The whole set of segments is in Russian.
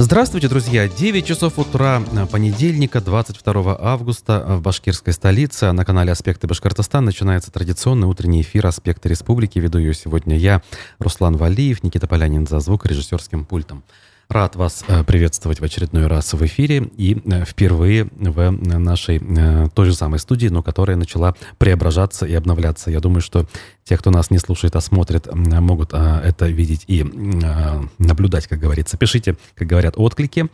Здравствуйте, друзья! 9 часов утра понедельника, 22 августа в башкирской столице. На канале «Аспекты Башкортостана» начинается традиционный утренний эфир «Аспекты Республики». Веду ее сегодня я, Руслан Валиев, Никита Полянин за звук режиссерским пультом. Рад вас э, приветствовать в очередной раз в эфире и э, впервые в нашей э, той же самой студии, но которая начала преображаться и обновляться. Я думаю, что те, кто нас не слушает, а смотрит, могут это видеть и наблюдать, как говорится. Пишите, как говорят, отклики.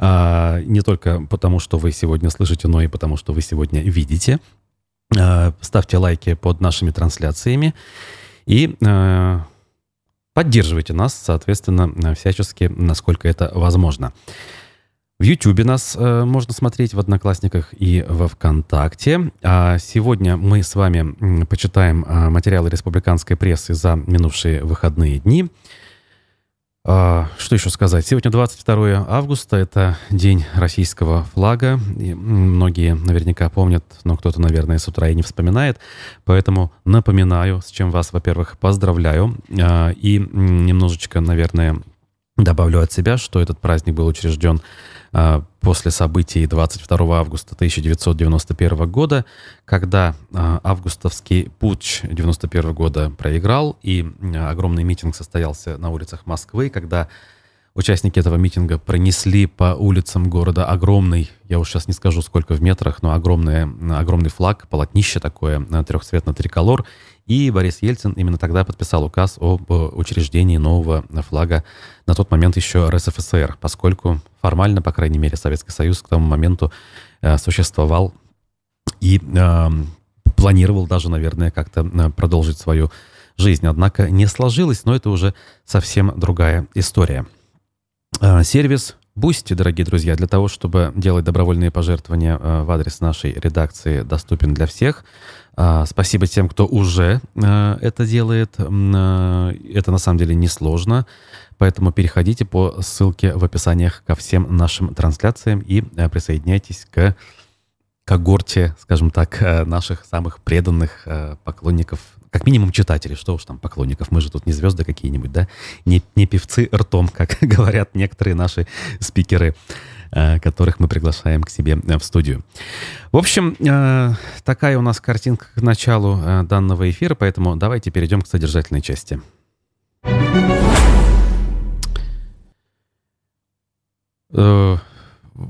Не только потому, что вы сегодня слышите, но и потому, что вы сегодня видите. Ставьте лайки под нашими трансляциями. И Поддерживайте нас, соответственно, всячески, насколько это возможно. В Ютубе нас э, можно смотреть, в Одноклассниках и во Вконтакте. А сегодня мы с вами почитаем э, материалы республиканской прессы за минувшие выходные дни. А, что еще сказать? Сегодня 22 августа, это день российского флага. И многие наверняка помнят, но кто-то, наверное, с утра и не вспоминает. Поэтому напоминаю, с чем вас, во-первых, поздравляю. А, и немножечко, наверное, добавлю от себя, что этот праздник был учрежден а, после событий 22 августа 1991 года, когда а, августовский путч 91 года проиграл, и а, огромный митинг состоялся на улицах Москвы, когда Участники этого митинга пронесли по улицам города огромный, я уж сейчас не скажу сколько в метрах, но огромный, огромный флаг, полотнище такое, трехцветно триколор. И Борис Ельцин именно тогда подписал указ об учреждении нового флага, на тот момент еще РСФСР, поскольку формально, по крайней мере, Советский Союз к тому моменту э, существовал и э, планировал даже, наверное, как-то э, продолжить свою жизнь. Однако не сложилось, но это уже совсем другая история. Сервис Boosty, дорогие друзья, для того, чтобы делать добровольные пожертвования а, в адрес нашей редакции, доступен для всех. А, спасибо тем, кто уже это делает. Это на самом деле несложно. Поэтому переходите по ссылке в описаниях ко всем нашим трансляциям и присоединяйтесь к когорте, скажем так, наших самых преданных поклонников как минимум читателей, что уж там поклонников, мы же тут не звезды какие-нибудь, да, не, не певцы ртом, как говорят некоторые наши спикеры, э, которых мы приглашаем к себе э, в студию. В общем, э, такая у нас картинка к началу данного эфира, поэтому давайте перейдем к содержательной части.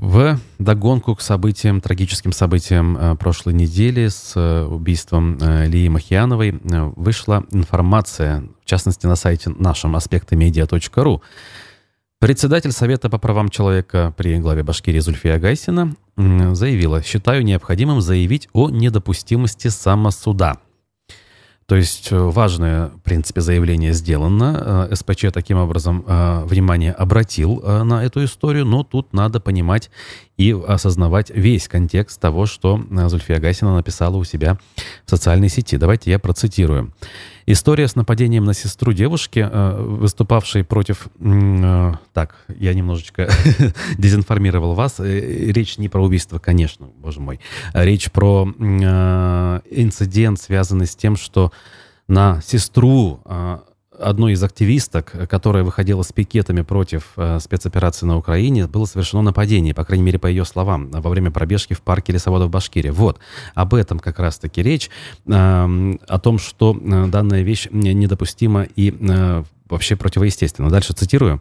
В догонку к событиям, трагическим событиям э, прошлой недели с э, убийством э, Лии Махиановой вышла информация, в частности на сайте нашем аспектамедиа.ру. Председатель Совета по правам человека при главе Башкирии Зульфия Гайсина заявила, считаю необходимым заявить о недопустимости самосуда – то есть э, важное, в принципе, заявление сделано. Э, СПЧ таким образом э, внимание обратил на эту историю, но тут надо понимать и осознавать весь контекст того, что Зульфия Гасина написала у себя в социальной сети. Давайте я процитирую. История с нападением на сестру девушки, выступавшей против... Так, я немножечко дезинформировал вас. Речь не про убийство, конечно, боже мой. Речь про инцидент, связанный с тем, что на сестру а, одной из активисток, которая выходила с пикетами против э, спецоперации на Украине, было совершено нападение, по крайней мере, по ее словам, во время пробежки в парке лесоводов Башкирии. Вот, об этом как раз-таки речь, э, о том, что э, данная вещь недопустима и э, вообще противоестественна. Дальше цитирую.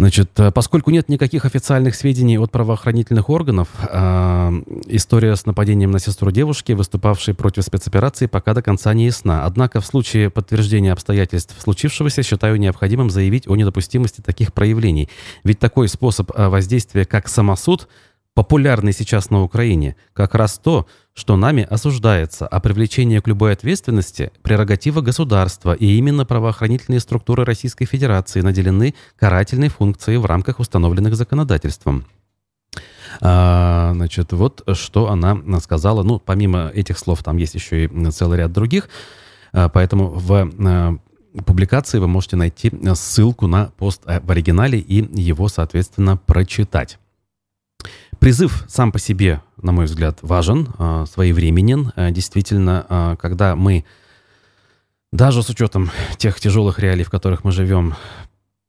Значит, э, поскольку нет никаких официальных сведений от правоохранительных органов, э, история с нападением на сестру девушки, выступавшей против спецоперации, пока до конца не ясна. Однако в случае подтверждения обстоятельств случившегося считаю необходимым заявить о недопустимости таких проявлений. Ведь такой способ э, воздействия, как самосуд, популярный сейчас на Украине, как раз то, что нами осуждается, а привлечение к любой ответственности – прерогатива государства, и именно правоохранительные структуры Российской Федерации наделены карательной функцией в рамках установленных законодательством. А, значит, вот что она сказала. Ну, помимо этих слов, там есть еще и целый ряд других. А, поэтому в а, публикации вы можете найти ссылку на пост в оригинале и его, соответственно, прочитать. Призыв сам по себе, на мой взгляд, важен, а, своевременен. А, действительно, а, когда мы, даже с учетом тех тяжелых реалий, в которых мы живем,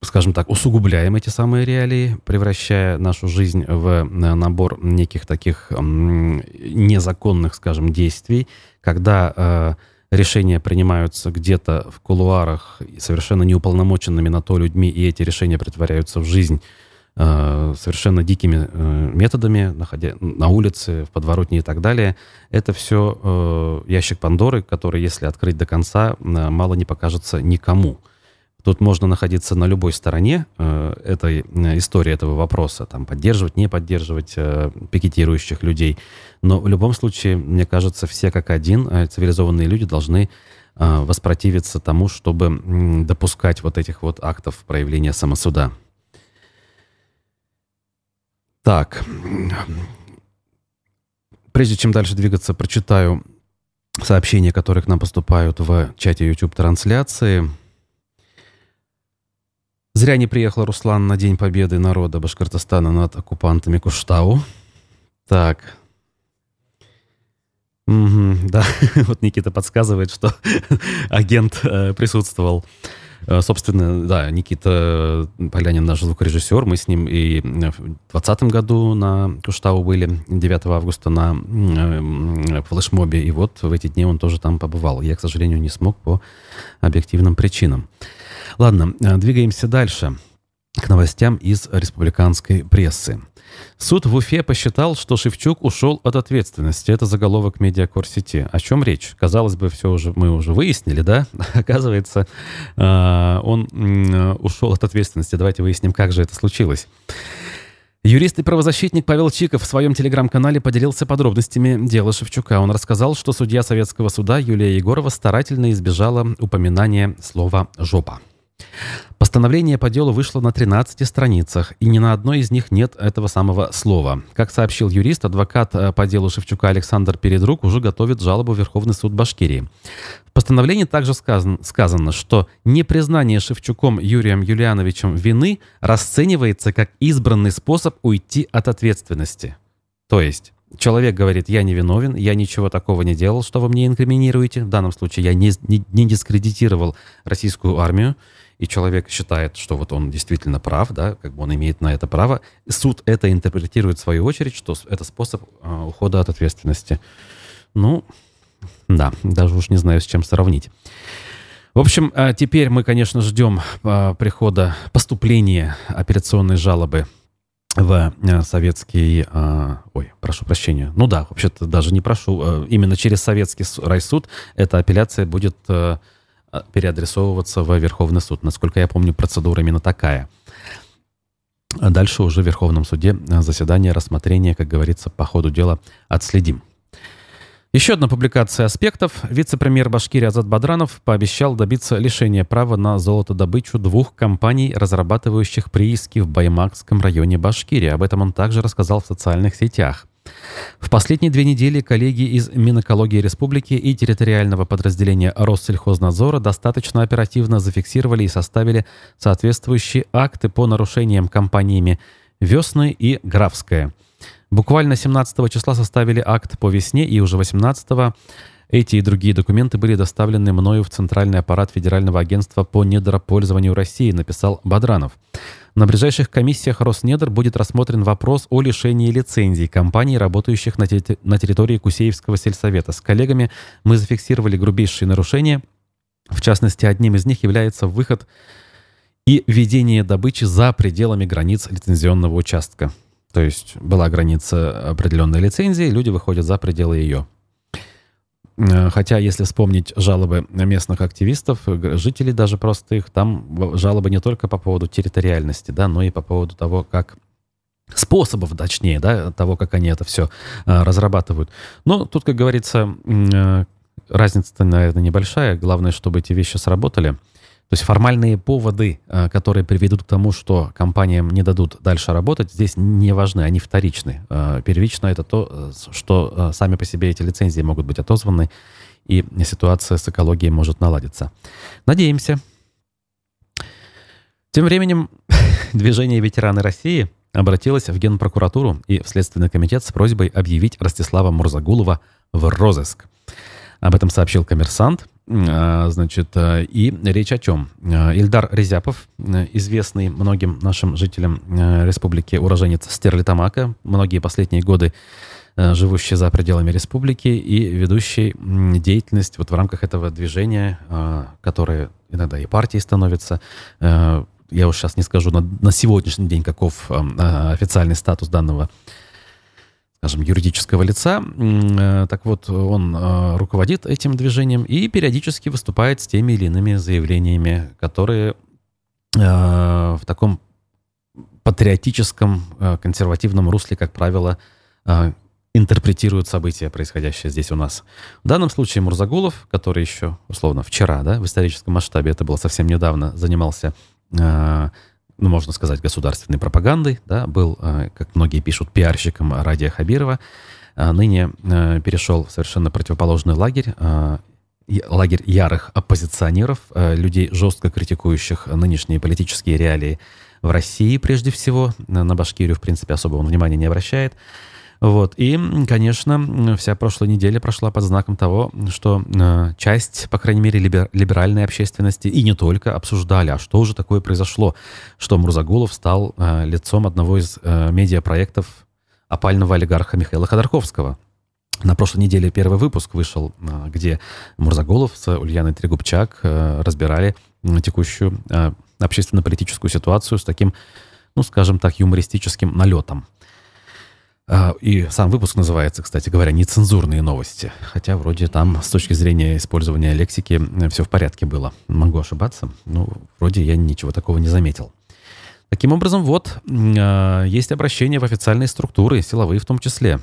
скажем так, усугубляем эти самые реалии, превращая нашу жизнь в набор неких таких незаконных, скажем, действий, когда решения принимаются где-то в кулуарах совершенно неуполномоченными на то людьми, и эти решения притворяются в жизнь э, совершенно дикими э, методами, находя на улице, в подворотне и так далее. Это все э, ящик Пандоры, который, если открыть до конца, мало не покажется никому. Тут можно находиться на любой стороне этой истории, этого вопроса, там, поддерживать, не поддерживать пикетирующих людей. Но в любом случае, мне кажется, все как один цивилизованные люди должны воспротивиться тому, чтобы допускать вот этих вот актов проявления самосуда. Так, прежде чем дальше двигаться, прочитаю сообщения, которые к нам поступают в чате YouTube-трансляции. Зря не приехал Руслан на День Победы народа Башкортостана над оккупантами Куштау. Так. Угу, да, вот Никита подсказывает, что агент э, присутствовал. Собственно, да, Никита Полянин, наш звукорежиссер, мы с ним и в 2020 году на Куштау были, 9 августа на э, флешмобе, и вот в эти дни он тоже там побывал. Я, к сожалению, не смог по объективным причинам. Ладно, э, двигаемся дальше к новостям из республиканской прессы. Суд в Уфе посчитал, что Шевчук ушел от ответственности. Это заголовок медиакор сети. О чем речь? Казалось бы, все уже мы уже выяснили, да? Оказывается, э, он ушел от ответственности. Давайте выясним, как же это случилось. Юрист и правозащитник Павел Чиков в своем телеграм-канале поделился подробностями дела Шевчука. Он рассказал, что судья Советского суда Юлия Егорова старательно избежала упоминания слова «жопа». Постановление по делу вышло на 13 страницах, и ни на одной из них нет этого самого слова. Как сообщил юрист, адвокат э, по делу Шевчука Александр Передрук уже готовит жалобу в Верховный суд Башкирии. В постановлении также сказано, сказано, что непризнание Шевчуком Юрием Юлиановичем вины расценивается как избранный способ уйти от ответственности. То есть человек говорит, я не виновен, я ничего такого не делал, что вы мне инкриминируете. В данном случае я не, не, не дискредитировал российскую армию и человек считает, что вот он действительно прав, да, как бы он имеет на это право, суд это интерпретирует в свою очередь, что это способ э, ухода от ответственности. Ну, да, даже уж не знаю, с чем сравнить. В общем, э, теперь мы, конечно, ждем э, прихода, поступления операционной жалобы в э, советский... Э, ой, прошу прощения. Ну да, вообще-то даже не прошу. Э, именно через советский райсуд эта апелляция будет а, переадресовываться в Верховный суд. Насколько я помню, процедура именно такая. А дальше уже в Верховном суде а, заседание, рассмотрение, как говорится, по ходу дела отследим. Еще одна публикация аспектов. Вице-премьер Башкирии Азат Бадранов пообещал добиться лишения права на золотодобычу двух компаний, разрабатывающих прииски в Баймакском районе Башкирии. Об этом он также рассказал в социальных сетях. В последние две недели коллеги из Минэкологии Республики и территориального подразделения Россельхознадзора достаточно оперативно зафиксировали и составили соответствующие акты по нарушениям компаниями «Весны» и «Графская». Буквально 17 числа составили акт по весне и уже 18 эти и другие документы были доставлены мною в Центральный аппарат Федерального агентства по недропользованию России, написал Бадранов. На ближайших комиссиях Роснедр будет рассмотрен вопрос о лишении лицензий компаний, работающих на, на территории Кусеевского сельсовета. С коллегами мы зафиксировали грубейшие нарушения. В частности, одним из них является выход и ведение добычи за пределами границ лицензионного участка. То есть была граница определенной лицензии, люди выходят за пределы ее. Э, хотя, если вспомнить жалобы местных активистов, жителей даже простых, там жалобы не только по поводу территориальности, да, но и по поводу того, как способов, точнее, да, того, как они это все э, разрабатывают. Но тут, как говорится, э, разница, наверное, небольшая. Главное, чтобы эти вещи сработали. То есть формальные поводы, э, которые приведут к тому, что компаниям не дадут дальше работать, здесь не важны, они вторичны. Э, первично это то, э, что сами по себе эти лицензии могут быть отозваны, и ситуация с экологией может наладиться. Надеемся. Тем временем движение «Ветераны России» обратилось в Генпрокуратуру и в Следственный комитет с просьбой объявить Ростислава Мурзагулова в розыск. Об этом сообщил коммерсант. Значит, и речь о чем? Ильдар Резяпов, известный многим нашим жителям республики уроженец Стерлитамака, многие последние годы живущий за пределами республики и ведущий деятельность вот в рамках этого движения, которое иногда и партией становится. Я уж сейчас не скажу на, на сегодняшний день, каков официальный статус данного скажем, юридического лица. Э, так вот, он э, руководит этим движением и периодически выступает с теми или иными заявлениями, которые э, в таком патриотическом, консервативном русле, как правило, интерпретируют события, происходящие здесь у нас. В данном случае Мурзагулов, который еще, условно, вчера, да, в историческом масштабе, это было совсем недавно, занимался ну, можно сказать, государственной пропагандой, да, был, э, как многие пишут, пиарщиком Радия Хабирова, а ныне э, перешел в совершенно противоположный лагерь, э, лагерь ярых оппозиционеров, людей, жестко критикующих нынешние политические реалии в России прежде всего, на Башкирию, в принципе, особого внимания не обращает, вот. И, конечно, вся прошлая неделя прошла под знаком того, что э, часть, по крайней мере, либер, либеральной общественности, и не только, обсуждали, а что уже такое произошло, что Мурзагулов стал э, лицом одного из э, медиапроектов опального олигарха Михаила Ходорковского. На прошлой неделе первый выпуск вышел, где Мурзагулов с Ульяной Трегубчак разбирали текущую общественно-политическую ситуацию с таким, ну, скажем так, юмористическим налетом. А, и сам выпуск называется, кстати говоря, «Нецензурные новости». Хотя вроде там с точки зрения использования лексики э, все в порядке было. Могу ошибаться, но вроде я ничего такого не заметил. Таким образом, вот, а, есть обращение в официальные структуры, силовые в том числе.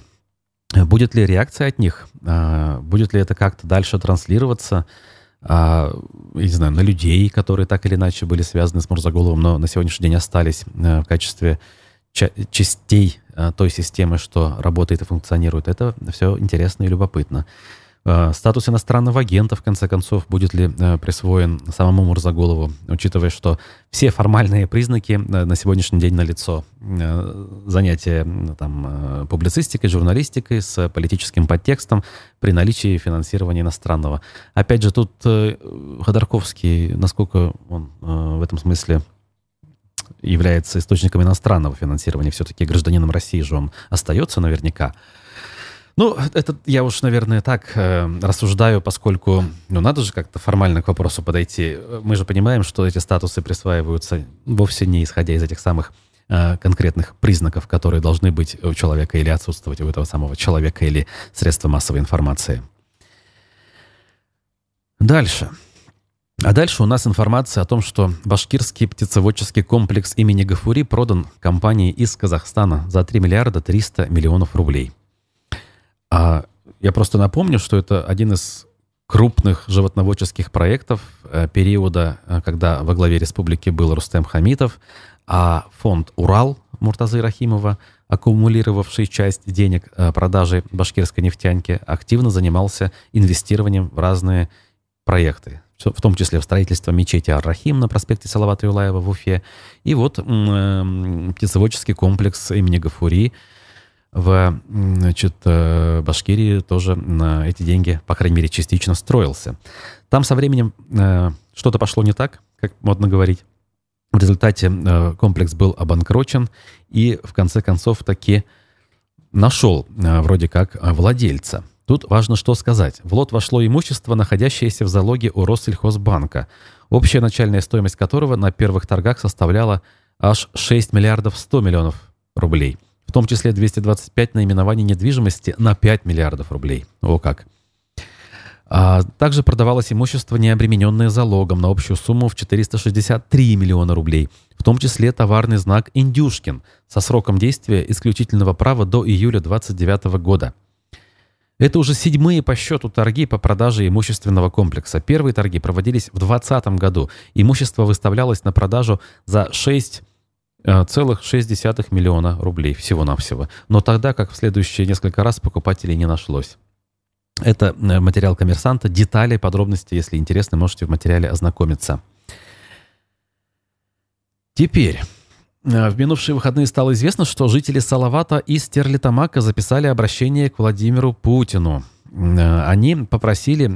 Будет ли реакция от них? А, будет ли это как-то дальше транслироваться? Я не знаю, на людей, которые так или иначе были связаны с Мурзаголовым, но на сегодняшний день остались э, в качестве частей э, той системы, что работает и функционирует. Это все интересно и любопытно. Э, статус иностранного агента, в конце концов, будет ли э, присвоен самому Мурзаголову, учитывая, что все формальные признаки на сегодняшний день налицо. Занятие там, публицистикой, журналистикой с политическим подтекстом при наличии финансирования иностранного. Опять же, тут Ходорковский, насколько он в этом смысле является источником иностранного финансирования, все-таки гражданином России же он остается наверняка. Ну, это я уж, наверное, так э, рассуждаю, поскольку, ну, надо же как-то формально к вопросу подойти. Мы же понимаем, что эти статусы присваиваются вовсе не исходя из этих самых э, конкретных признаков, которые должны быть у человека или отсутствовать у этого самого человека или средства массовой информации. Дальше. А дальше у нас информация о том, что башкирский птицеводческий комплекс имени Гафури продан компании из Казахстана за 3 миллиарда 300 миллионов рублей. А я просто напомню, что это один из крупных животноводческих проектов э, периода, э, когда во главе республики был Рустем Хамитов, а фонд «Урал» Муртазы Рахимова, аккумулировавший часть денег э, продажи башкирской нефтянки, активно занимался инвестированием в разные проекты в том числе в строительство мечети Ар-Рахим на проспекте Салавата Юлаева в Уфе. И вот э, птицеводческий комплекс имени Гафури в значит, э, Башкирии тоже на эти деньги, по крайней мере, частично строился. Там со временем э, что-то пошло не так, как модно говорить. В результате э, комплекс был обанкрочен и в конце концов таки нашел вроде как владельца. Тут важно что сказать. В лот вошло имущество, находящееся в залоге у Россельхозбанка, общая начальная стоимость которого на первых торгах составляла аж 6 миллиардов 100 миллионов рублей. В том числе 225 наименований недвижимости на 5 миллиардов рублей. О как! А также продавалось имущество, не обремененное залогом, на общую сумму в 463 миллиона рублей, в том числе товарный знак «Индюшкин» со сроком действия исключительного права до июля 2029 года – это уже седьмые по счету торги по продаже имущественного комплекса. Первые торги проводились в 2020 году. Имущество выставлялось на продажу за 6 э, целых 6 миллиона рублей всего-навсего. Но тогда, как в следующие несколько раз, покупателей не нашлось. Это э, материал коммерсанта. Детали, подробности, если интересно, можете в материале ознакомиться. Теперь в минувшие выходные стало известно, что жители Салавата и Стерлитамака записали обращение к Владимиру Путину. они попросили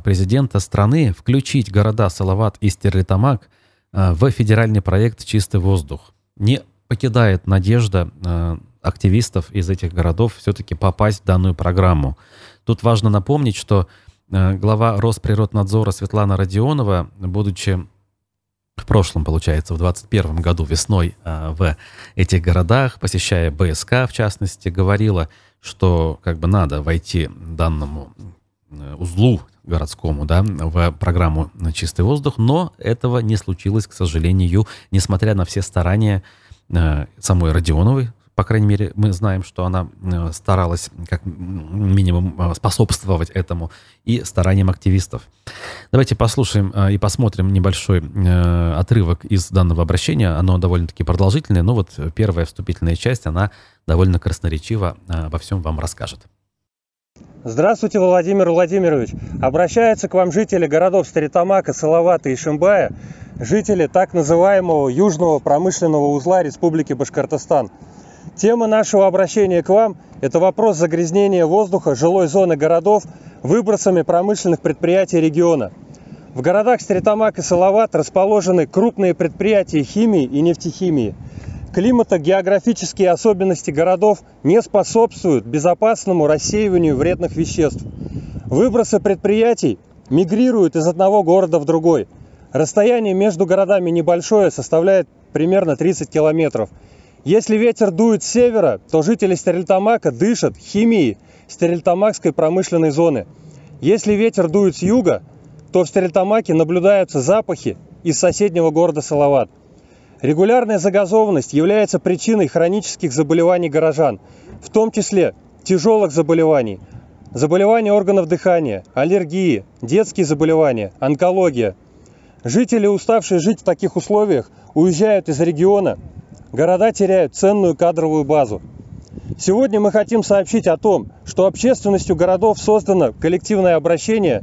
президента страны включить города Салават и Стерлитамак в федеральный проект «Чистый воздух». Не покидает надежда активистов из этих городов все-таки попасть в данную программу. Тут важно напомнить, что глава Росприроднадзора Светлана Родионова, будучи в прошлом, получается, в 2021 году весной э, в этих городах, посещая БСК, в частности, говорила, что как бы надо войти данному э, узлу городскому, да, в программу «Чистый воздух», но этого не случилось, к сожалению, несмотря на все старания э, самой Родионовой, по крайней мере, мы знаем, что она э, старалась как минимум э, способствовать этому и стараниям активистов. Давайте послушаем э, и посмотрим небольшой отрывок из данного обращения. Оно довольно-таки продолжительное, но вот первая вступительная часть, она довольно красноречиво обо всем вам расскажет. Здравствуйте, Владимир Владимирович. Обращаются к вам жители городов Старитамака, Салавата и Шимбая, жители так называемого Южного промышленного узла Республики Башкортостан – Тема нашего обращения к вам – это вопрос загрязнения воздуха жилой зоны городов выбросами промышленных предприятий региона. В городах Стритамак и Салават расположены крупные предприятия химии и нефтехимии. Климато-географические особенности городов не способствуют безопасному рассеиванию вредных веществ. Выбросы предприятий мигрируют из одного города в другой. Расстояние между городами небольшое, составляет примерно 30 километров – если ветер дует с севера, то жители Стерильтамака дышат химией Стерильтамакской промышленной зоны. Если ветер дует с юга, то в Стерильтамаке наблюдаются запахи из соседнего города Салават. Регулярная загазованность является причиной хронических заболеваний горожан, в том числе тяжелых заболеваний, заболевания органов дыхания, аллергии, детские заболевания, онкология. Жители, уставшие жить в таких условиях, уезжают из региона города теряют ценную кадровую базу. Сегодня мы хотим сообщить о том, что общественностью городов создано коллективное обращение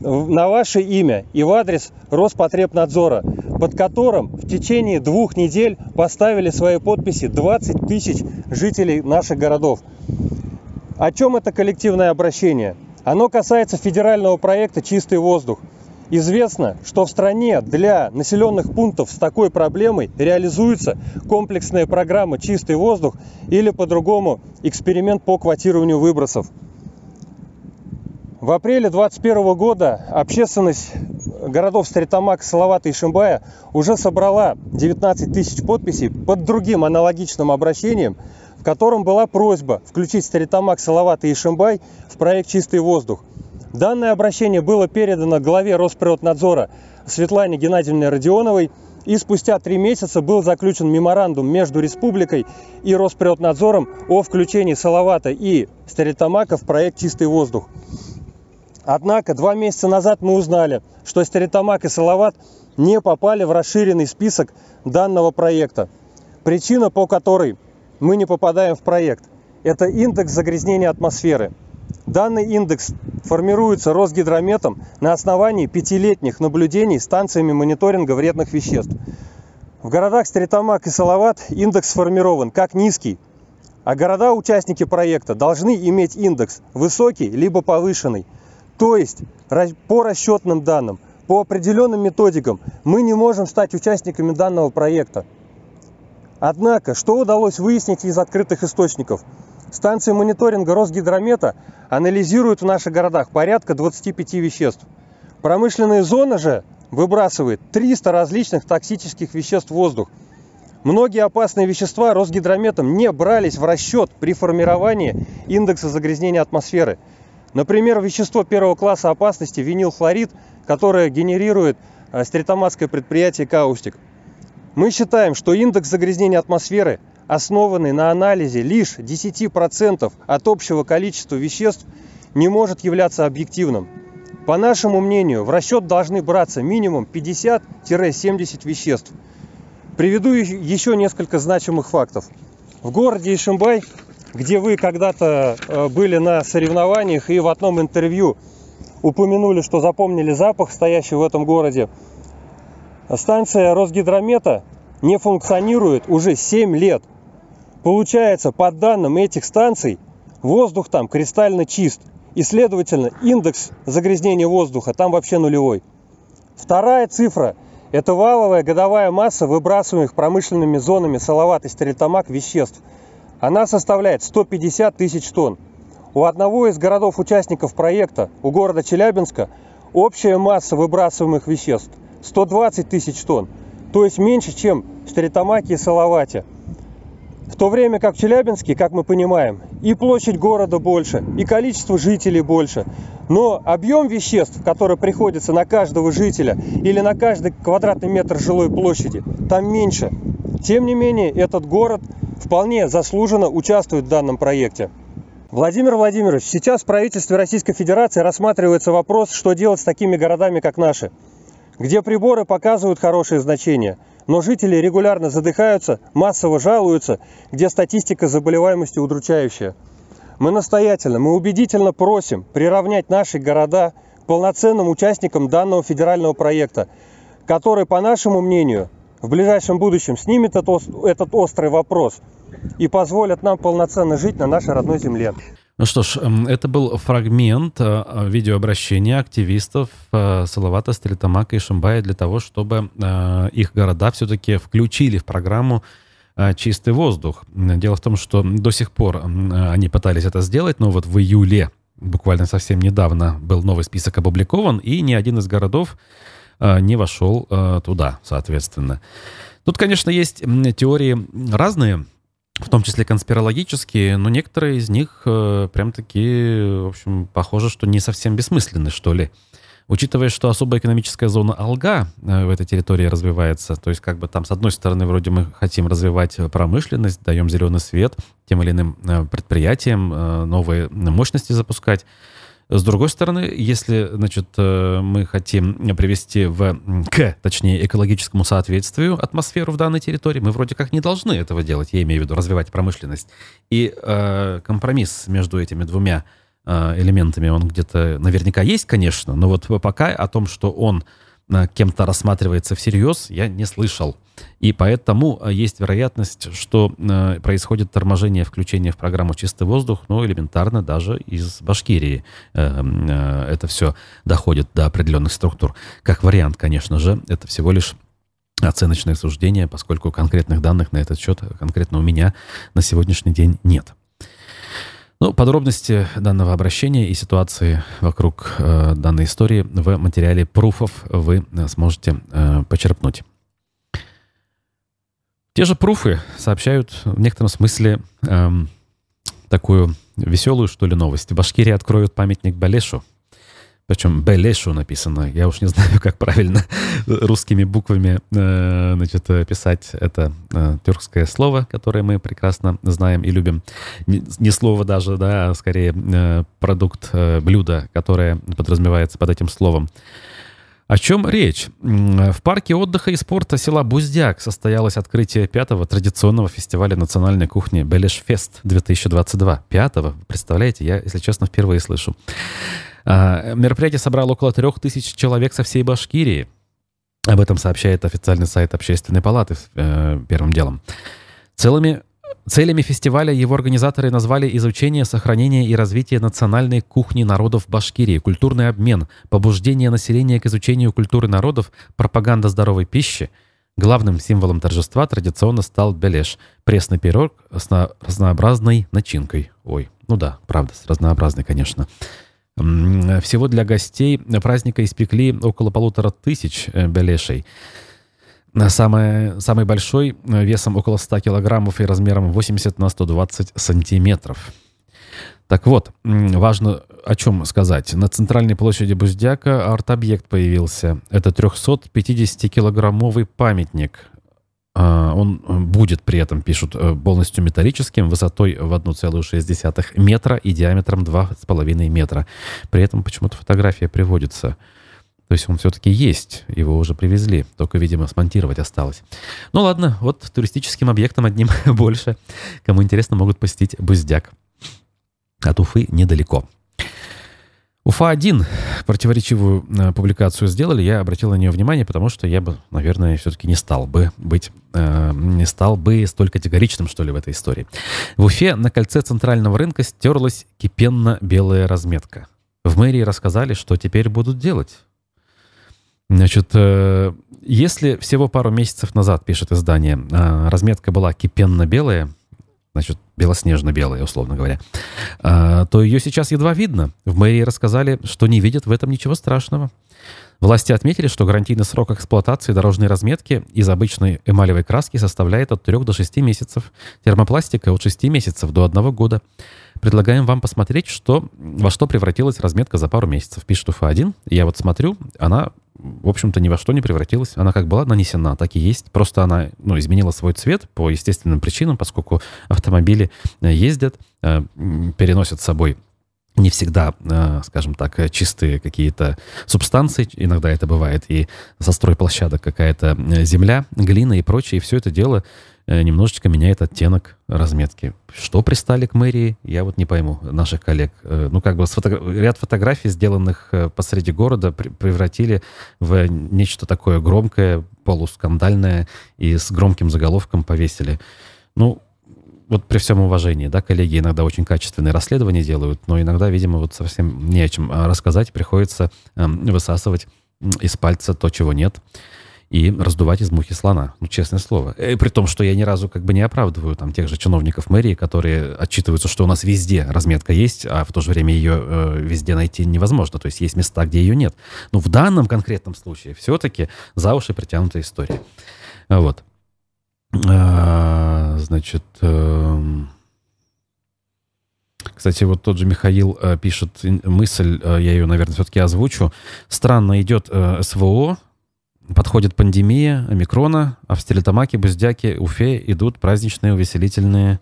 на ваше имя и в адрес Роспотребнадзора, под которым в течение двух недель поставили свои подписи 20 тысяч жителей наших городов. О чем это коллективное обращение? Оно касается федерального проекта «Чистый воздух», Известно, что в стране для населенных пунктов с такой проблемой реализуется комплексная программа «Чистый воздух» или по-другому эксперимент по квотированию выбросов. В апреле 2021 года общественность городов Старитамак, Салавата и Шимбая уже собрала 19 тысяч подписей под другим аналогичным обращением, в котором была просьба включить Старитамак, Салавата и Шимбай в проект «Чистый воздух». Данное обращение было передано главе Росприроднадзора Светлане Геннадьевне Родионовой, и спустя три месяца был заключен меморандум между республикой и Росприроднадзором о включении Салавата и Стеретамака в проект «Чистый воздух». Однако два месяца назад мы узнали, что Стеретамак и Салават не попали в расширенный список данного проекта. Причина, по которой мы не попадаем в проект, это индекс загрязнения атмосферы – Данный индекс формируется Росгидрометом на основании пятилетних наблюдений станциями мониторинга вредных веществ. В городах Стритамак и Салават индекс сформирован как низкий, а города-участники проекта должны иметь индекс высокий либо повышенный. То есть по расчетным данным, по определенным методикам мы не можем стать участниками данного проекта. Однако, что удалось выяснить из открытых источников – Станции мониторинга Росгидромета анализируют в наших городах порядка 25 веществ. Промышленная зона же выбрасывает 300 различных токсических веществ в воздух. Многие опасные вещества Росгидрометом не брались в расчет при формировании индекса загрязнения атмосферы. Например, вещество первого класса опасности винилхлорид, которое генерирует э, стритоматское предприятие «Каустик». Мы считаем, что индекс загрязнения атмосферы – основанный на анализе лишь 10% от общего количества веществ, не может являться объективным. По нашему мнению, в расчет должны браться минимум 50-70 веществ. Приведу еще несколько значимых фактов. В городе Ишимбай, где вы когда-то э, были на соревнованиях и в одном интервью упомянули, что запомнили запах, стоящий в этом городе, станция Росгидромета не функционирует уже 7 лет – Получается, по данным этих станций, воздух там кристально чист. и, следовательно, индекс загрязнения воздуха там вообще нулевой. Вторая цифра – это валовая годовая масса выбрасываемых промышленными зонами Салават и Стрельтамак веществ. Она составляет 150 тысяч тонн. У одного из городов-участников проекта, у города Челябинска, общая масса выбрасываемых веществ 120 тысяч тонн, то есть меньше, чем в Стрельтамаке и Салавате. В то время как в Челябинске, как мы понимаем, и площадь города больше, и количество жителей больше. Но объем веществ, который приходится на каждого жителя или на каждый квадратный метр жилой площади, там меньше. Тем не менее, этот город вполне заслуженно участвует в данном проекте. Владимир Владимирович, сейчас в правительстве Российской Федерации рассматривается вопрос, что делать с такими городами, как наши, где приборы показывают хорошие значения – но жители регулярно задыхаются, массово жалуются, где статистика заболеваемости удручающая. Мы настоятельно, мы убедительно просим приравнять наши города к полноценным участникам данного федерального проекта, который, по нашему мнению, в ближайшем будущем снимет этот острый вопрос и позволит нам полноценно жить на нашей родной земле. Ну что ж, эм, это был фрагмент э, видеообращения активистов э, Салавата, Стрелитамака и Шимбая для того, чтобы э, их города все-таки включили в программу чистый воздух. Дело в том, что до сих пор они пытались это сделать, но вот в июле, буквально совсем недавно, был новый список опубликован, и ни один из городов не вошел туда, соответственно. Тут, конечно, есть теории разные, в том числе конспирологические, но некоторые из них э, прям такие, в общем, похоже, что не совсем бессмысленны, что ли. Учитывая, что особая экономическая зона Алга э, в этой территории развивается, то есть как бы там с одной стороны вроде мы хотим развивать промышленность, даем зеленый свет тем или иным э, предприятиям, э, новые мощности запускать, с другой стороны, если, значит, э, мы хотим привести в, к, точнее, экологическому соответствию атмосферу в данной территории, мы вроде как не должны этого делать, я имею в виду развивать промышленность. И э, компромисс между этими двумя э, элементами, он где-то наверняка есть, конечно, но вот пока о том, что он кем-то рассматривается всерьез, я не слышал. И поэтому э, есть вероятность, что э, происходит торможение включения в программу «Чистый воздух», ну, элементарно даже из Башкирии это все доходит до определенных структур. Как вариант, конечно же, это всего лишь оценочное суждение, поскольку конкретных данных на этот счет конкретно у меня на сегодняшний день нет. Ну, подробности данного обращения и ситуации вокруг э, данной истории в материале пруфов вы э, сможете э, почерпнуть. Те же пруфы сообщают в некотором смысле э, такую веселую, что ли, новость. В Башкирии откроют памятник Балешу. Причем Белешу написано. Я уж не знаю, как правильно русскими буквами э, значит, писать это э, тюркское слово, которое мы прекрасно знаем и любим. Не, слово даже, да, а скорее э, продукт, блюдо, которое подразумевается под этим словом. О чем речь? В парке отдыха и спорта села Буздяк состоялось открытие пятого традиционного фестиваля национальной кухни Белешфест 2022. Пятого, представляете, я, если честно, впервые слышу. А, мероприятие собрало около трех тысяч человек со всей Башкирии. Об этом сообщает официальный сайт Общественной палаты э, первым делом. Целыми Целями фестиваля его организаторы назвали изучение, сохранение и развитие национальной кухни народов Башкирии, культурный обмен, побуждение населения к изучению культуры народов, пропаганда здоровой пищи. Главным символом торжества традиционно стал белеш – пресный пирог с разнообразной начинкой. Ой, ну да, правда, с разнообразной, конечно. Всего для гостей праздника испекли около полутора тысяч э, белешей. Самый, самый большой э, весом около 100 килограммов и размером 80 на 120 сантиметров. Так вот, важно о чем сказать. На центральной площади Буздяка арт-объект появился. Это 350-килограммовый памятник он э, будет при этом, пишут, э, полностью металлическим, высотой в 1,6 метра и диаметром 2,5 метра. При этом почему-то фотография приводится. То есть он все-таки есть, его уже привезли, только, видимо, смонтировать осталось. Ну ладно, вот туристическим объектом одним больше. Кому интересно, могут посетить Буздяк. От Уфы недалеко. Уфа-1 противоречивую э, публикацию сделали, я обратил на нее внимание, потому что я бы, наверное, все-таки не стал бы быть, э, не стал бы столь категоричным, что ли, в этой истории. В Уфе на кольце центрального рынка стерлась кипенно-белая разметка. В мэрии рассказали, что теперь будут делать. Значит, э, если всего пару месяцев назад, пишет издание, э, разметка была кипенно-белая, значит, белоснежно-белая, условно говоря, а, то ее сейчас едва видно. В мэрии рассказали, что не видят в этом ничего страшного. Власти отметили, что гарантийный срок эксплуатации дорожной разметки из обычной эмалевой краски составляет от 3 до 6 месяцев, термопластика от 6 месяцев до 1 года. Предлагаем вам посмотреть, что, во что превратилась разметка за пару месяцев. Пишет УФА-1. Я вот смотрю, она в общем-то, ни во что не превратилась. Она как была нанесена, так и есть. Просто она ну, изменила свой цвет по естественным причинам, поскольку автомобили э, ездят, э, переносят с собой не всегда, э, скажем так, чистые какие-то субстанции. Иногда это бывает и со стройплощадок какая-то земля, глина и прочее. И все это дело немножечко меняет оттенок разметки. Что пристали к мэрии, я вот не пойму наших коллег. Э, ну, как бы фото... ряд фотографий, сделанных э, посреди города, превратили в нечто такое громкое, полускандальное и с громким заголовком повесили. Ну, вот при всем уважении, да, коллеги иногда очень качественные расследования делают, но иногда, видимо, вот совсем не о чем рассказать, приходится э, высасывать из пальца то, чего нет и раздувать из мухи слона. Ну, честное слово. И э, при том, что я ни разу как бы не оправдываю там тех же чиновников мэрии, которые отчитываются, что у нас везде разметка есть, а в то же время ее э, везде найти невозможно. То есть есть места, где ее нет. Но в данном конкретном случае все-таки за уши притянутая история. Вот. А, значит... Э, кстати, вот тот же Михаил э, пишет мысль, э, я ее, наверное, все-таки озвучу. Странно идет э, СВО, Подходит пандемия, омикрона, а в Стелетамаке, Буздяке, Уфе идут праздничные увеселительные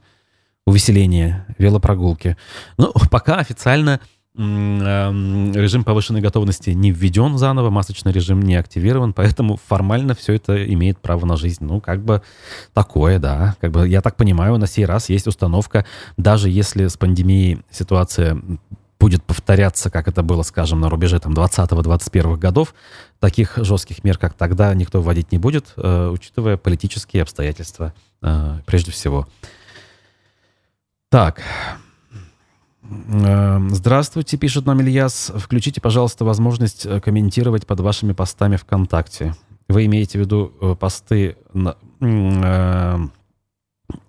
увеселения, велопрогулки. Ну, пока официально эм, режим повышенной готовности не введен заново, масочный режим не активирован, поэтому формально все это имеет право на жизнь. Ну, как бы такое, да. Как бы, я так понимаю, на сей раз есть установка, даже если с пандемией ситуация будет повторяться, как это было, скажем, на рубеже там, 20-21 годов, таких жестких мер, как тогда, никто вводить не будет, э, учитывая политические обстоятельства э, прежде всего. Так. Э, здравствуйте, пишет нам Ильяс. Включите, пожалуйста, возможность комментировать под вашими постами ВКонтакте. Вы имеете в виду посты на,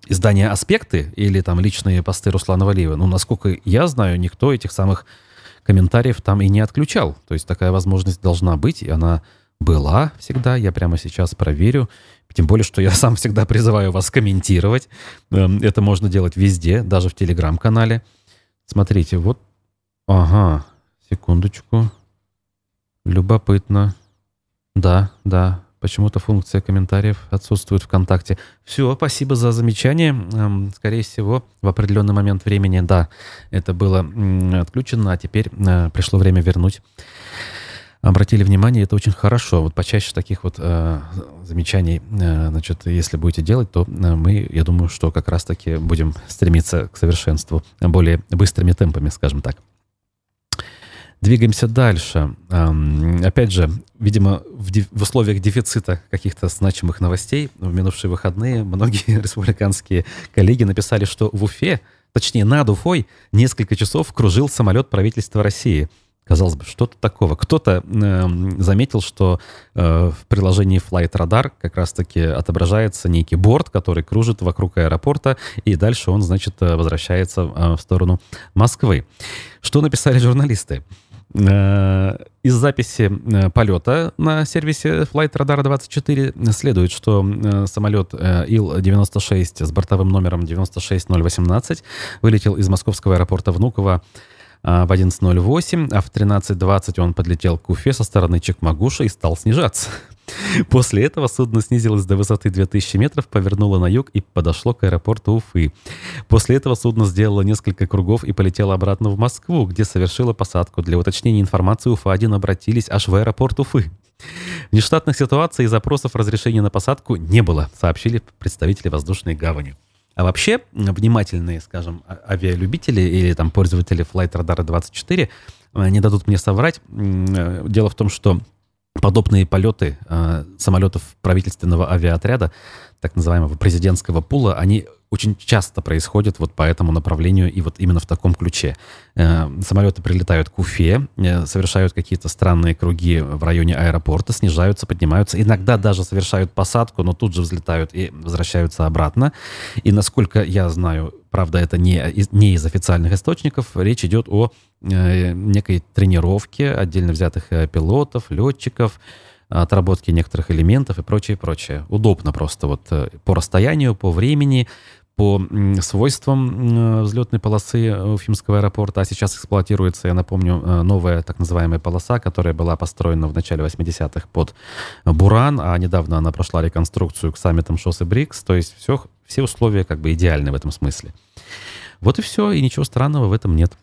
издания «Аспекты» или там личные посты Руслана Валиева, ну, насколько я знаю, никто этих самых комментариев там и не отключал. То есть такая возможность должна быть, и она была всегда. Я прямо сейчас проверю. Тем более, что я сам всегда призываю вас комментировать. Эм, это можно делать везде, даже в Телеграм-канале. Смотрите, вот... Ага, секундочку. Любопытно. Да, да, Почему-то функция комментариев отсутствует ВКонтакте. Все, спасибо за замечание. Эм, скорее всего, в определенный момент времени, да, это было отключено, а теперь э, пришло время вернуть. Обратили внимание, это очень хорошо. Вот почаще таких вот э, замечаний, э, значит, если будете делать, то мы, я думаю, что как раз-таки будем стремиться к совершенству более быстрыми темпами, скажем так. Двигаемся дальше. Опять же, видимо, в, условиях дефицита каких-то значимых новостей в минувшие выходные многие республиканские коллеги написали, что в Уфе, точнее над Уфой, несколько часов кружил самолет правительства России. Казалось бы, что-то такого. Кто-то э, заметил, что э, в приложении Flight Radar как раз-таки отображается некий борт, который кружит вокруг аэропорта, и дальше он, значит, э, возвращается э, в сторону Москвы. Что написали журналисты? Э, из записи э, полета на сервисе Flight Radar 24 следует, что э, самолет Ил-96 с бортовым номером 96018 вылетел из московского аэропорта Внуково в 11.08, а в 13.20 он подлетел к Уфе со стороны Чекмагуша и стал снижаться. После этого судно снизилось до высоты 2000 метров, повернуло на юг и подошло к аэропорту Уфы. После этого судно сделало несколько кругов и полетело обратно в Москву, где совершило посадку. Для уточнения информации Уфа-1 обратились аж в аэропорт Уфы. Нештатных ситуаций и запросов разрешения на посадку не было, сообщили представители воздушной гавани. А вообще, внимательные, скажем, а, авиалюбители или там пользователи Flight Radar 24 не дадут мне соврать. Дело в том, что подобные полеты э, самолетов правительственного авиаотряда, так называемого президентского пула, они очень часто происходят вот по этому направлению и вот именно в таком ключе. Э, самолеты прилетают к Уфе, э, совершают какие-то странные круги в районе аэропорта, снижаются, поднимаются, иногда даже совершают посадку, но тут же взлетают и возвращаются обратно. И насколько я знаю, правда, это не, не из официальных источников, речь идет о э, некой тренировке отдельно взятых пилотов, летчиков, отработки некоторых элементов и прочее, прочее. Удобно просто вот по расстоянию, по времени, по свойствам взлетной полосы Уфимского аэропорта, а сейчас эксплуатируется, я напомню, э, новая так называемая полоса, которая была построена в начале 80-х под Буран, а недавно она прошла реконструкцию к саммитам ШОС и БРИКС, то есть все, все условия как бы идеальны в этом смысле. Вот и все, и ничего странного в этом нет.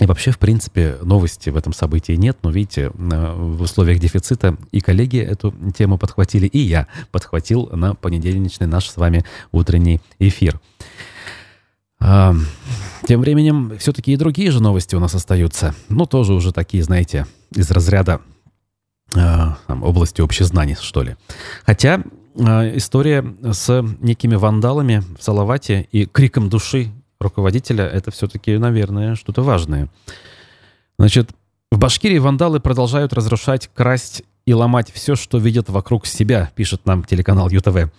И вообще, в принципе, новости в этом событии нет, но видите, в условиях дефицита и коллеги эту тему подхватили, и я подхватил на понедельничный наш с вами утренний эфир. А, тем временем, все-таки и другие же новости у нас остаются. Ну, тоже уже такие, знаете, из разряда а, там, области общезнаний, что ли. Хотя а, история с некими вандалами в Салавате и криком души руководителя, это все-таки, наверное, что-то важное. Значит, в Башкирии вандалы продолжают разрушать, красть и ломать все, что видят вокруг себя, пишет нам телеканал ЮТВ.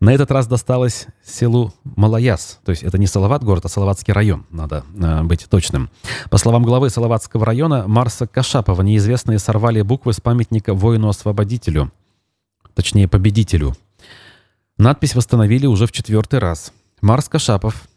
На этот раз досталось селу Малаяс. То есть это не Салават город, а Салаватский район, надо э, быть точным. По словам главы Салаватского района Марса Кашапова, неизвестные сорвали буквы с памятника воину-освободителю. Точнее, победителю. Надпись восстановили уже в четвертый раз. Марс Кашапов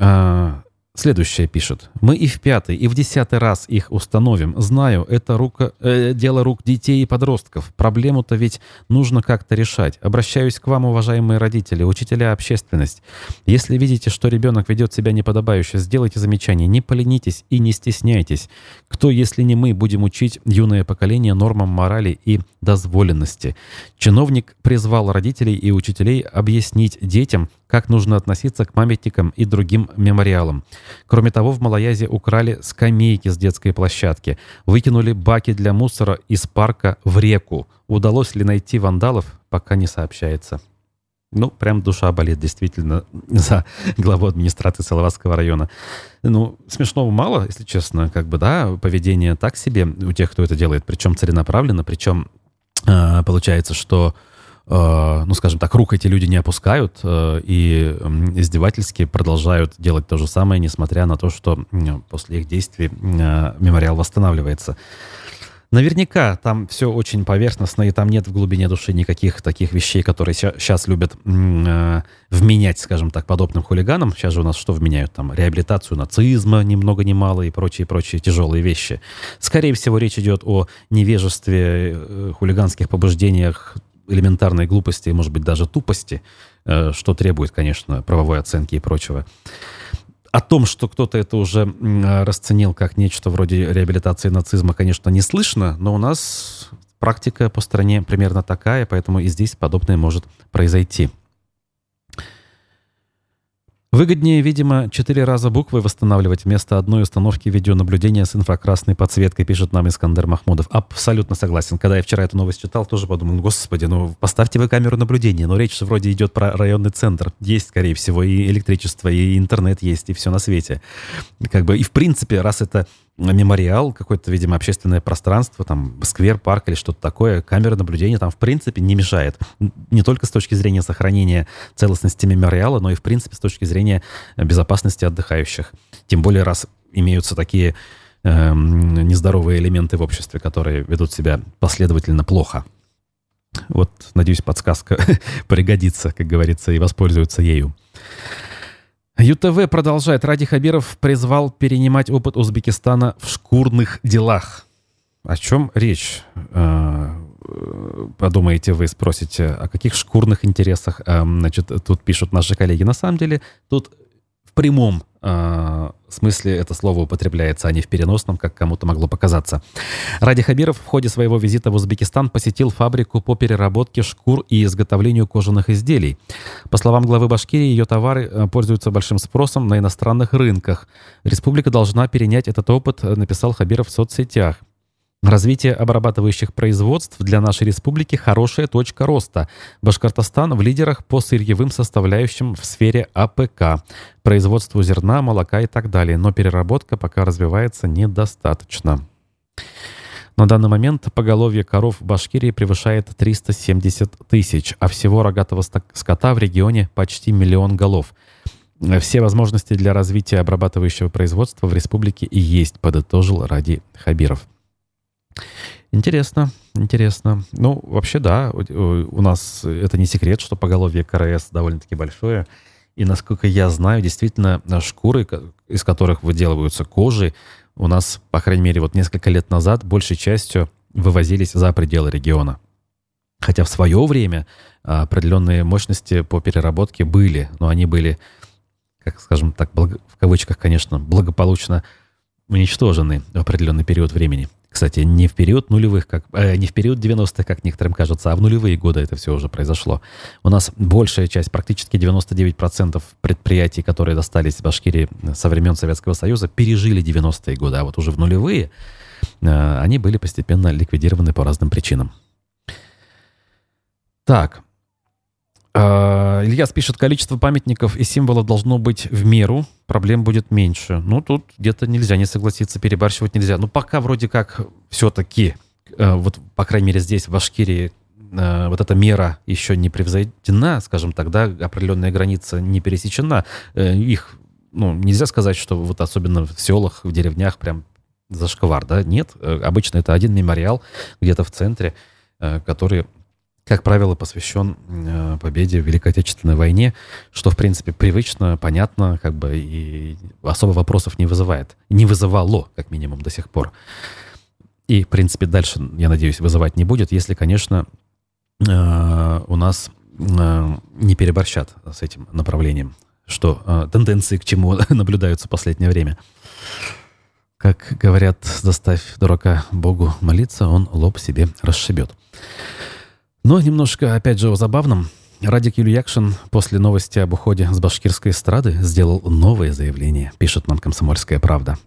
а, Следующее пишет. Мы и в пятый, и в десятый раз их установим. Знаю, это рука, э, дело рук детей и подростков. Проблему-то ведь нужно как-то решать. Обращаюсь к вам, уважаемые родители, учителя, общественность. Если видите, что ребенок ведет себя неподобающе, сделайте замечание. Не поленитесь и не стесняйтесь. Кто, если не мы, будем учить юное поколение нормам морали и дозволенности? Чиновник призвал родителей и учителей объяснить детям, как нужно относиться к памятникам и другим мемориалам. Кроме того, в Малаязе украли скамейки с детской площадки, выкинули баки для мусора из парка в реку. Удалось ли найти вандалов, пока не сообщается. Ну, прям душа болит действительно за главу администрации Салаватского района. Ну, смешного мало, если честно, как бы, да, поведение так себе у тех, кто это делает, причем целенаправленно, причем э, получается, что ну, скажем так, рук эти люди не опускают э, и издевательски продолжают делать то же самое, несмотря на то, что после их действий э, мемориал восстанавливается. Наверняка там все очень поверхностно, и там нет в глубине души никаких таких вещей, которые сейчас любят э, вменять, скажем так, подобным хулиганам. Сейчас же у нас что вменяют? Там реабилитацию нацизма ни много ни мало и прочие-прочие тяжелые вещи. Скорее всего, речь идет о невежестве, э, хулиганских побуждениях элементарной глупости, может быть, даже тупости, э, что требует, конечно, правовой оценки и прочего. О том, что кто-то это уже расценил как нечто вроде реабилитации нацизма, конечно, не слышно, но у нас практика по стране примерно такая, поэтому и здесь подобное может произойти. Выгоднее, видимо, четыре раза буквы восстанавливать вместо одной установки видеонаблюдения с инфракрасной подсветкой, пишет нам Искандер Махмудов. Абсолютно согласен. Когда я вчера эту новость читал, тоже подумал, ну, господи, ну поставьте вы камеру наблюдения. Но речь вроде идет про районный центр. Есть, скорее всего, и электричество, и интернет есть, и все на свете. Как бы, и в принципе, раз это мемориал, какое-то, видимо, общественное пространство, там, сквер, парк или что-то такое, камера наблюдения там, в принципе, не мешает. Не только с точки зрения сохранения целостности мемориала, но и, в принципе, с точки зрения безопасности отдыхающих. Тем более, раз имеются такие э, нездоровые элементы в обществе, которые ведут себя последовательно плохо. Вот, надеюсь, подсказка пригодится, как говорится, и воспользуются ею. ЮТВ продолжает. Ради Хабиров призвал перенимать опыт Узбекистана в шкурных делах. О чем речь? А, подумаете вы, спросите, о каких шкурных интересах? А, значит, тут пишут наши коллеги. На самом деле, тут в прямом а, смысле это слово употребляется, а не в переносном, как кому-то могло показаться. Ради Хабиров в ходе своего визита в Узбекистан посетил фабрику по переработке шкур и изготовлению кожаных изделий. По словам главы Башкирии, ее товары э, пользуются большим спросом на иностранных рынках. Республика должна перенять этот опыт, э, написал Хабиров в соцсетях. Развитие обрабатывающих производств для нашей республики – хорошая точка роста. Башкортостан в лидерах по сырьевым составляющим в сфере АПК, производству зерна, молока и так далее, но переработка пока развивается недостаточно. На данный момент поголовье коров в Башкирии превышает 370 тысяч, а всего рогатого скота в регионе почти миллион голов. Все возможности для развития обрабатывающего производства в республике и есть, подытожил Ради Хабиров. Интересно, интересно. Ну, вообще, да, у нас это не секрет, что поголовье КРС довольно-таки большое. И, насколько я знаю, действительно, шкуры, из которых выделываются кожи, у нас, по крайней мере, вот несколько лет назад большей частью вывозились за пределы региона. Хотя в свое время а, определенные мощности по переработке были, но они были, как скажем так, благо, в кавычках, конечно, благополучно уничтожены в определенный период времени. Кстати, не в период нулевых, как, э, не в период 90-х, как некоторым кажется, а в нулевые годы это все уже произошло. У нас большая часть, практически 99% предприятий, которые достались Башкирии со времен Советского Союза, пережили 90-е годы, а вот уже в нулевые э, они были постепенно ликвидированы по разным причинам. Так, Ильяс пишет, количество памятников и символов должно быть в меру, проблем будет меньше. Ну, тут где-то нельзя не согласиться, перебарщивать нельзя. Ну, пока вроде как все-таки, э, вот, по крайней мере, здесь, в Башкирии, э, вот эта мера еще не превзойдена, скажем так, да, определенная граница не пересечена. Э, их, ну, нельзя сказать, что вот особенно в селах, в деревнях прям зашквар, да, нет. Обычно это один мемориал где-то в центре, который как правило, посвящен э, победе в Великой Отечественной войне, что, в принципе, привычно, понятно, как бы и особо вопросов не вызывает. Не вызывало, как минимум, до сих пор. И, в принципе, дальше, я надеюсь, вызывать не будет, если, конечно, э, у нас э, не переборщат с этим направлением, что тенденции к чему наблюдаются в последнее время. Как говорят, заставь дурака Богу молиться, он лоб себе расшибет. Но немножко, опять же, о забавном. Радик Юльякшин после новости об уходе с башкирской эстрады сделал новое заявление, пишет нам «Комсомольская правда».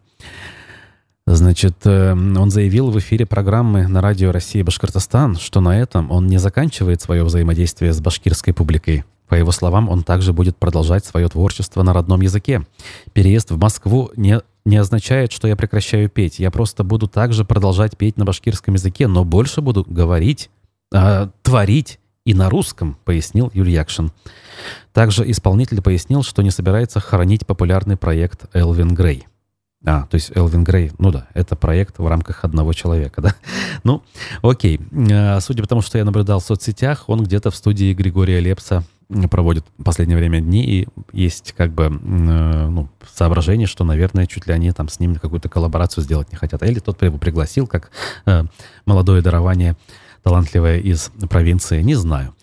Значит, э, он заявил в эфире программы на радио России Башкортостан, что на этом он не заканчивает свое взаимодействие с башкирской публикой. По его словам, он также будет продолжать свое творчество на родном языке. Переезд в Москву не, не означает, что я прекращаю петь. Я просто буду также продолжать петь на башкирском языке, но больше буду говорить э, творить и на русском, пояснил Юльякшин. Также исполнитель пояснил, что не собирается хоронить популярный проект Элвин Грей. А, то есть Элвин Грей, ну да, это проект в рамках одного человека, да? Ну, окей. А, судя по тому, что я наблюдал в соцсетях, он где-то в студии Григория Лепса проводит в последнее время дни, и есть как бы ну, соображение, что, наверное, чуть ли они там с ним какую-то коллаборацию сделать не хотят. Или тот его пригласил как э, молодое дарование талантливая из провинции, не знаю.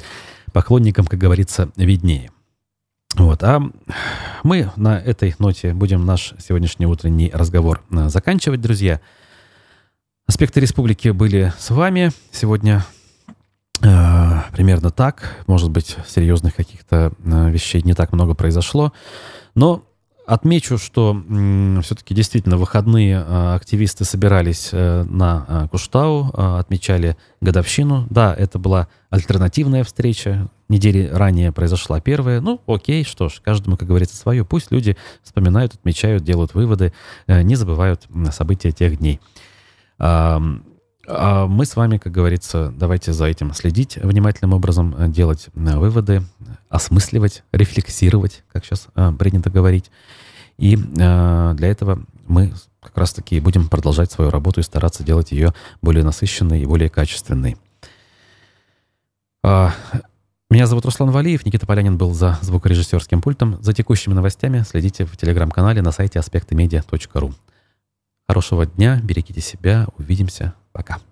Поклонникам, как говорится, виднее. Вот, а мы на этой ноте будем наш сегодняшний утренний разговор э, заканчивать, друзья. Аспекты республики были с вами. Сегодня э, примерно так. Может быть, серьезных каких-то э, вещей не так много произошло. Но Отмечу, что все-таки действительно выходные э, активисты собирались э, на э, Куштау, отмечали годовщину. Да, это была альтернативная встреча. Недели ранее произошла первая. Ну, окей, что ж, каждому, как говорится, свое. Пусть люди вспоминают, отмечают, делают выводы, не забывают события тех дней. А мы с вами, как говорится, давайте за этим следить внимательным образом, делать выводы, осмысливать, рефлексировать, как сейчас принято говорить. И э, для этого мы как раз-таки будем продолжать свою работу и стараться делать ее более насыщенной и более качественной. А, меня зовут Руслан Валиев, Никита Полянин был за звукорежиссерским пультом. За текущими новостями следите в телеграм-канале на сайте аспектымедиа.ру. Хорошего дня, берегите себя, увидимся, пока.